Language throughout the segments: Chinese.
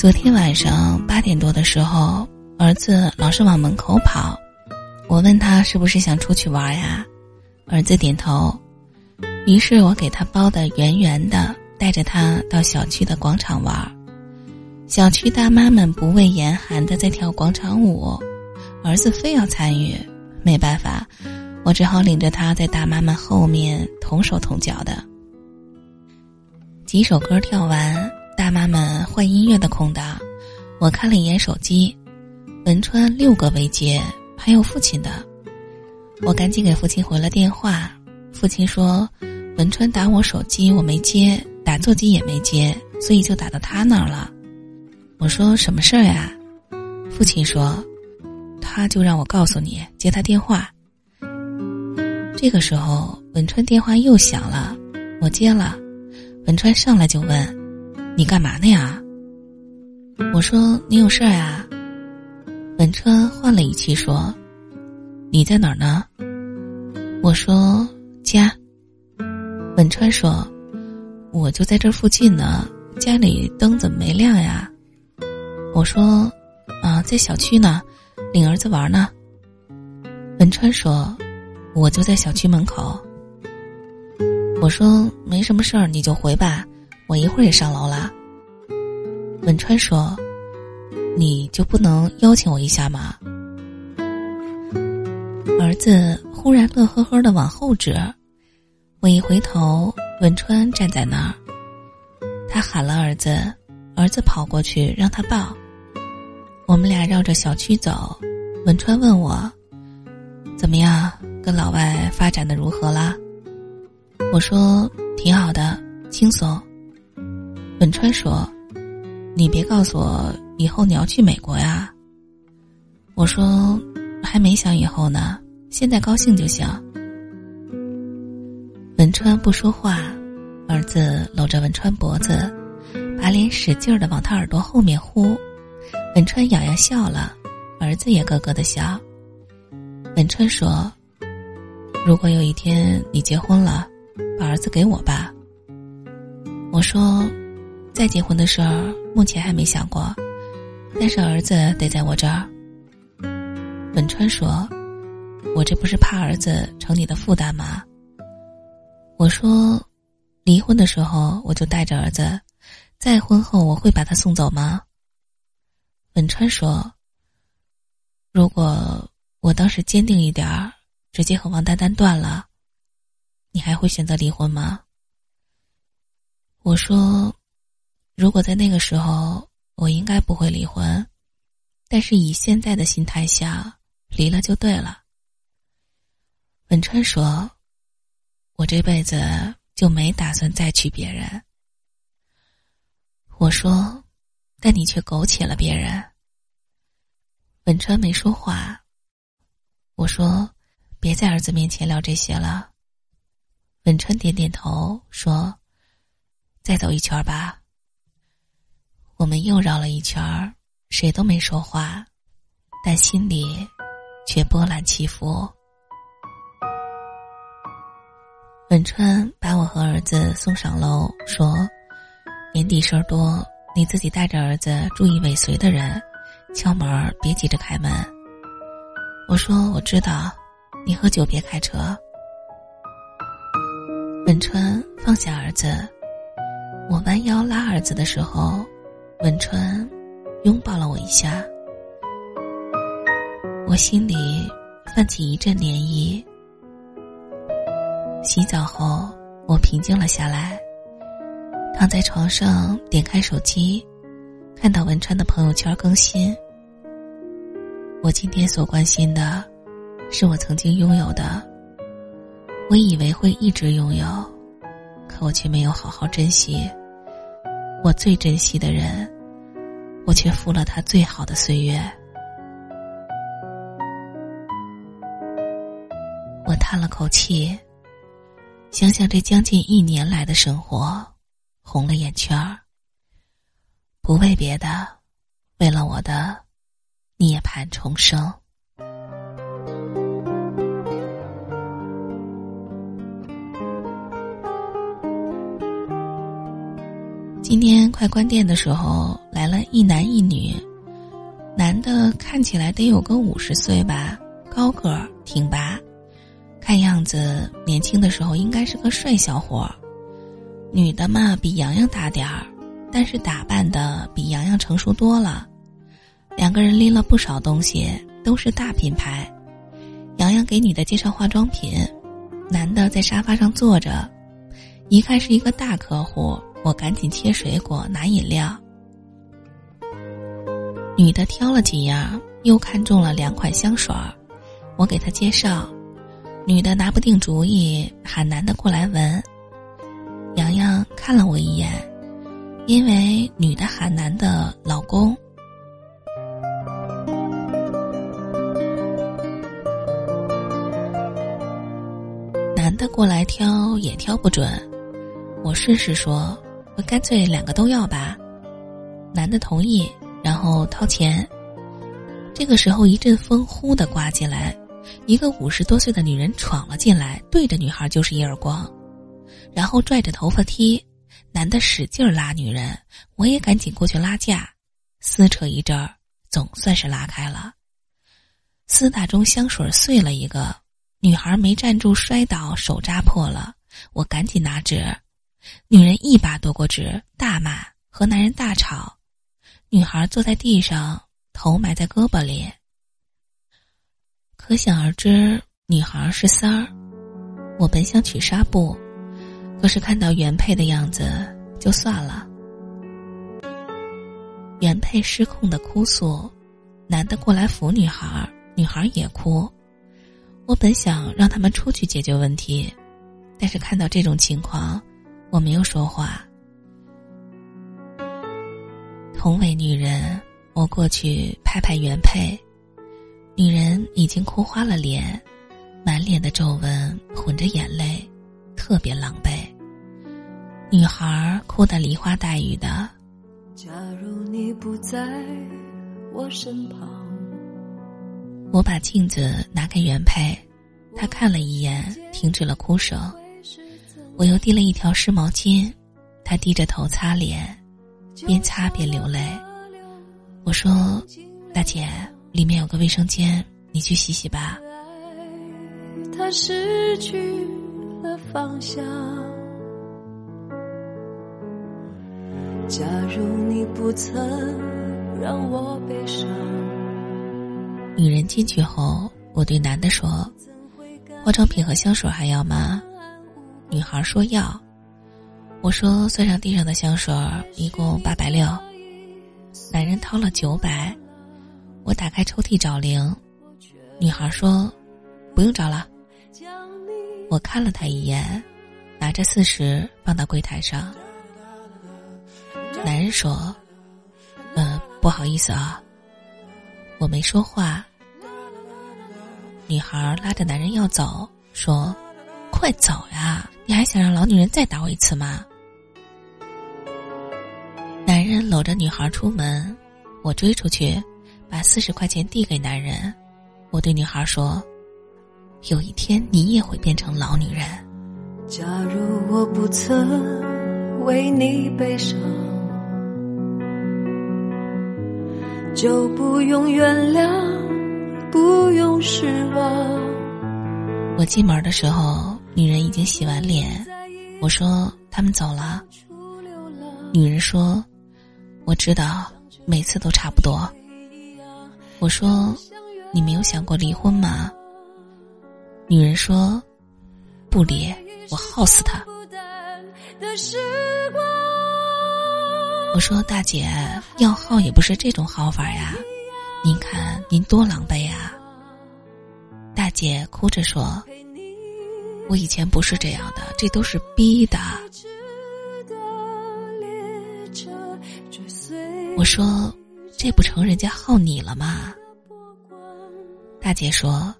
昨天晚上八点多的时候，儿子老是往门口跑，我问他是不是想出去玩呀？儿子点头。于是我给他包的圆圆的，带着他到小区的广场玩。小区大妈们不畏严寒的在跳广场舞，儿子非要参与，没办法，我只好领着他在大妈们后面同手同脚的。几首歌跳完，妈妈们换音乐的空档，我看了一眼手机，文川六个未接，还有父亲的，我赶紧给父亲回了电话。父亲说，文川打我手机我没接，打座机也没接，所以就打到他那儿了。我说什么事儿呀？父亲说，他就让我告诉你接他电话。这个时候，文川电话又响了，我接了。文川上来就问：“你干嘛呢呀？”我说：“你有事儿啊。”文川换了语气说：“你在哪儿呢？”我说：“家。”文川说：“我就在这附近呢，家里灯怎么没亮呀？”我说：“啊，在小区呢，领儿子玩呢。”文川说：“我就在小区门口。”我说没什么事儿，你就回吧，我一会儿也上楼啦。文川说：“你就不能邀请我一下吗？”儿子忽然乐呵呵的往后指，我一回头，文川站在那儿，他喊了儿子，儿子跑过去让他抱。我们俩绕着小区走，文川问我：“怎么样，跟老外发展的如何啦？”我说挺好的，轻松。文川说：“你别告诉我以后你要去美国呀。”我说：“还没想以后呢，现在高兴就行。”文川不说话，儿子搂着文川脖子，把脸使劲的往他耳朵后面呼。文川咬牙笑了，儿子也咯咯的笑。文川说：“如果有一天你结婚了。”把儿子给我吧。我说，再结婚的事儿目前还没想过，但是儿子得在我这儿。文川说：“我这不是怕儿子成你的负担吗？”我说：“离婚的时候我就带着儿子，再婚后我会把他送走吗？”本川说：“如果我当时坚定一点儿，直接和王丹丹断了。”你还会选择离婚吗？我说，如果在那个时候，我应该不会离婚，但是以现在的心态下，离了就对了。文川说：“我这辈子就没打算再娶别人。”我说：“但你却苟且了别人。”文川没说话。我说：“别在儿子面前聊这些了。”文川点点头说：“再走一圈吧。”我们又绕了一圈儿，谁都没说话，但心里却波澜起伏。文川把我和儿子送上楼，说：“年底事儿多，你自己带着儿子，注意尾随的人，敲门别急着开门。”我说：“我知道，你喝酒别开车。”文川放下儿子，我弯腰拉儿子的时候，文川拥抱了我一下，我心里泛起一阵涟漪。洗澡后，我平静了下来，躺在床上，点开手机，看到文川的朋友圈更新。我今天所关心的，是我曾经拥有的。我以为会一直拥有，可我却没有好好珍惜。我最珍惜的人，我却负了他最好的岁月。我叹了口气，想想这将近一年来的生活，红了眼圈儿。不为别的，为了我的涅槃重生。今天快关店的时候，来了一男一女，男的看起来得有个五十岁吧，高个儿挺拔，看样子年轻的时候应该是个帅小伙儿。女的嘛，比洋洋大点儿，但是打扮的比洋洋成熟多了。两个人拎了不少东西，都是大品牌。洋洋给女的介绍化妆品，男的在沙发上坐着，一看是一个大客户。我赶紧切水果，拿饮料。女的挑了几样，又看中了两款香水儿，我给她介绍。女的拿不定主意，喊男的过来闻。洋洋看了我一眼，因为女的喊男的老公。男的过来挑也挑不准，我试试说。干脆两个都要吧，男的同意，然后掏钱。这个时候一阵风呼的刮进来，一个五十多岁的女人闯了进来，对着女孩就是一耳光，然后拽着头发踢。男的使劲拉女人，我也赶紧过去拉架，撕扯一阵儿，总算是拉开了。厮打中香水碎了一个，女孩没站住摔倒，手扎破了，我赶紧拿纸。女人一把夺过纸，大骂和男人大吵。女孩坐在地上，头埋在胳膊里。可想而知，女孩是三儿。我本想取纱布，可是看到原配的样子，就算了。原配失控的哭诉，男的过来扶女孩，女孩也哭。我本想让他们出去解决问题，但是看到这种情况。我没有说话。同为女人，我过去拍拍原配，女人已经哭花了脸，满脸的皱纹混着眼泪，特别狼狈。女孩哭得梨花带雨的。假如你不在我身旁，我把镜子拿给原配，他看了一眼，停止了哭声。我又递了一条湿毛巾，他低着头擦脸，边擦边流泪。我说：“大姐，里面有个卫生间，你去洗洗吧。”他失去了方向。假如你不曾让我悲伤。女人进去后，我对男的说：“化妆品和香水还要吗？”女孩说要，我说算上地上的香水一共八百六。男人掏了九百，我打开抽屉找零。女孩说不用找了。我看了他一眼，拿着四十放到柜台上。男人说：“嗯，不好意思啊。”我没说话。女孩拉着男人要走，说：“快走呀！”你还想让老女人再打我一次吗？男人搂着女孩出门，我追出去，把四十块钱递给男人。我对女孩说：“有一天你也会变成老女人。”假如我不曾为你悲伤，就不用原谅，不用失望。我进门的时候。女人已经洗完脸，我说他们走了。女人说：“我知道，每次都差不多。”我说：“你没有想过离婚吗？”女人说：“不离，我耗死他。”我说：“大姐，要耗也不是这种耗法呀，您看您多狼狈呀。”大姐哭着说。我以前不是这样的，这都是逼的。我说，这不成人家耗你了吗？大姐说：“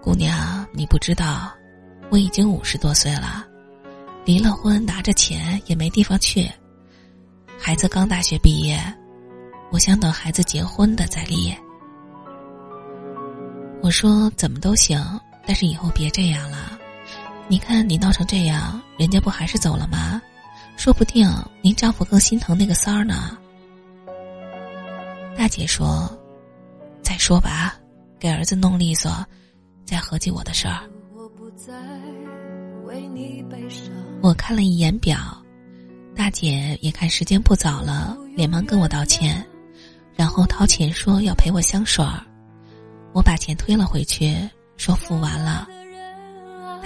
姑娘，你不知道，我已经五十多岁了，离了婚，拿着钱也没地方去。孩子刚大学毕业，我想等孩子结婚的再离。”我说：“怎么都行。”但是以后别这样了，你看你闹成这样，人家不还是走了吗？说不定您丈夫更心疼那个三儿呢。大姐说：“再说吧，给儿子弄利索，再合计我的事儿。”我看了一眼表，大姐也看时间不早了，连忙跟我道歉，然后掏钱说要赔我香水儿。我把钱推了回去，说付完了。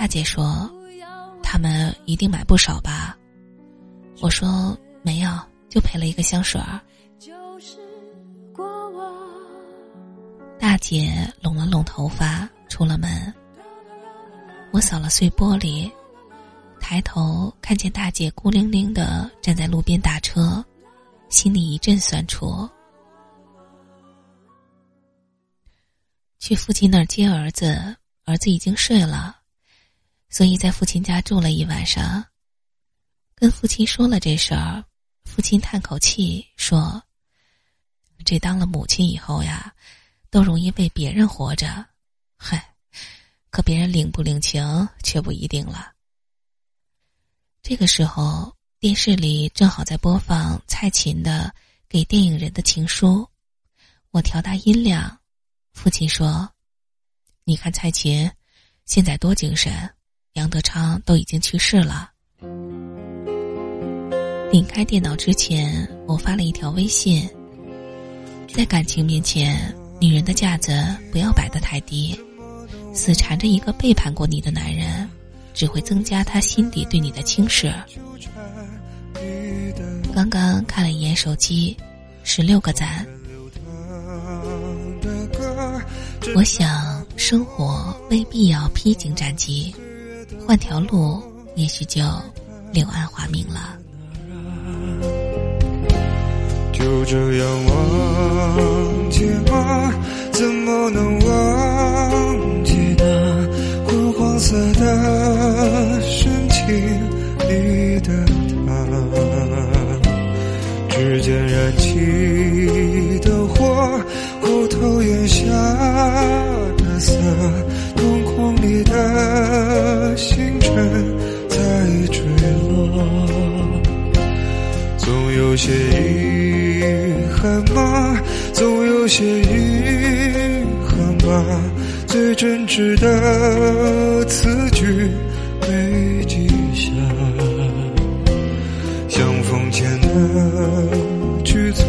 大姐说：“他们一定买不少吧？”我说：“没有，就赔了一个香水儿。”大姐拢了拢头发，出了门。我扫了碎玻璃，抬头看见大姐孤零零的站在路边打车，心里一阵酸楚。去父亲那儿接儿子，儿子已经睡了，所以在父亲家住了一晚上。跟父亲说了这事儿，父亲叹口气说：“这当了母亲以后呀，都容易为别人活着，嗨，可别人领不领情却不一定了。”这个时候，电视里正好在播放蔡琴的《给电影人的情书》，我调大音量。父亲说：“你看蔡琴，现在多精神。杨德昌都已经去世了。”拧开电脑之前，我发了一条微信：“在感情面前，女人的架子不要摆得太低。死缠着一个背叛过你的男人，只会增加他心底对你的轻视。”刚刚看了一眼手机，十六个赞。我想，生活未必要披荆斩棘，换条路，也许就柳暗花明了。就这样忘记吗？怎么能忘记那昏黄色的深情里的他？指尖燃起的火。后头檐下的色，的星辰在坠落，总有些遗憾吗？总有些遗憾吗？最真挚的词句没记下，相逢前的局促。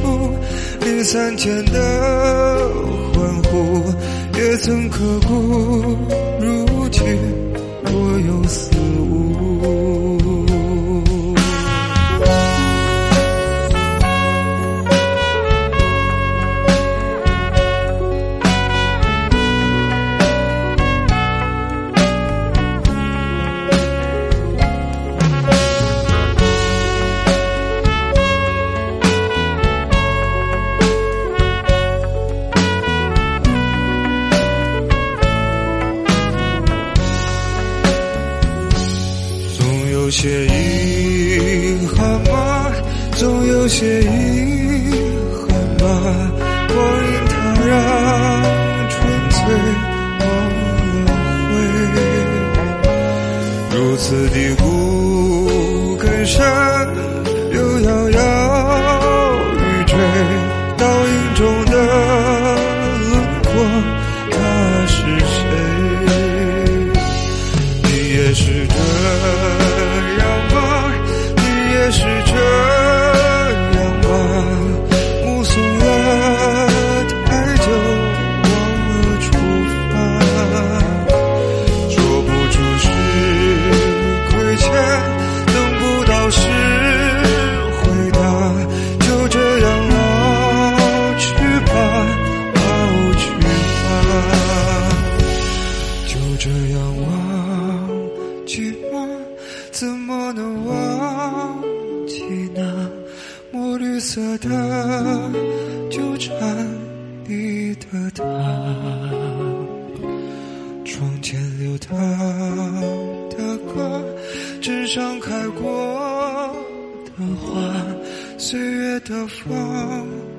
离散前的欢呼，也曾刻骨。雨若有似如此的孤根深，窗前流淌的歌，纸上开过的花，岁月的风。